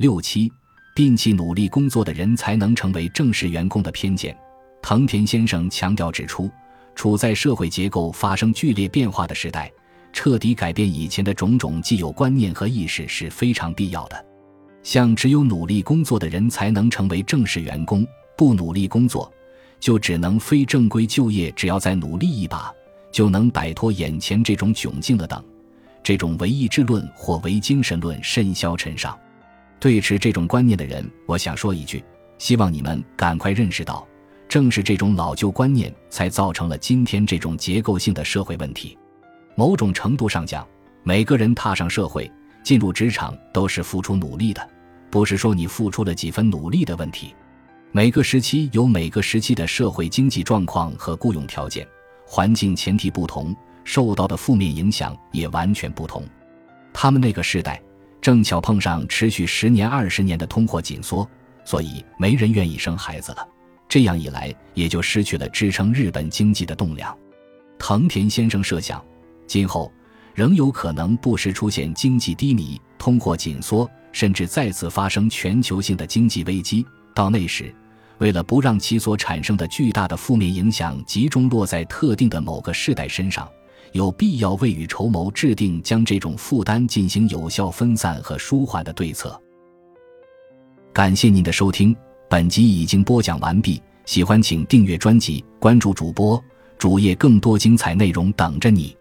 六七，摒弃努力工作的人才能成为正式员工的偏见。藤田先生强调指出，处在社会结构发生剧烈变化的时代，彻底改变以前的种种既有观念和意识是非常必要的。像只有努力工作的人才能成为正式员工，不努力工作就只能非正规就业，只要再努力一把就能摆脱眼前这种窘境了等，这种唯意志论或唯精神论甚嚣尘上。对持这种观念的人，我想说一句：希望你们赶快认识到。正是这种老旧观念，才造成了今天这种结构性的社会问题。某种程度上讲，每个人踏上社会、进入职场都是付出努力的，不是说你付出了几分努力的问题。每个时期有每个时期的社会经济状况和雇佣条件、环境前提不同，受到的负面影响也完全不同。他们那个时代正巧碰上持续十年、二十年的通货紧缩，所以没人愿意生孩子了。这样一来，也就失去了支撑日本经济的栋梁。藤田先生设想，今后仍有可能不时出现经济低迷、通货紧缩，甚至再次发生全球性的经济危机。到那时，为了不让其所产生的巨大的负面影响集中落在特定的某个世代身上，有必要未雨绸缪，制定将这种负担进行有效分散和舒缓的对策。感谢您的收听。本集已经播讲完毕，喜欢请订阅专辑，关注主播主页，更多精彩内容等着你。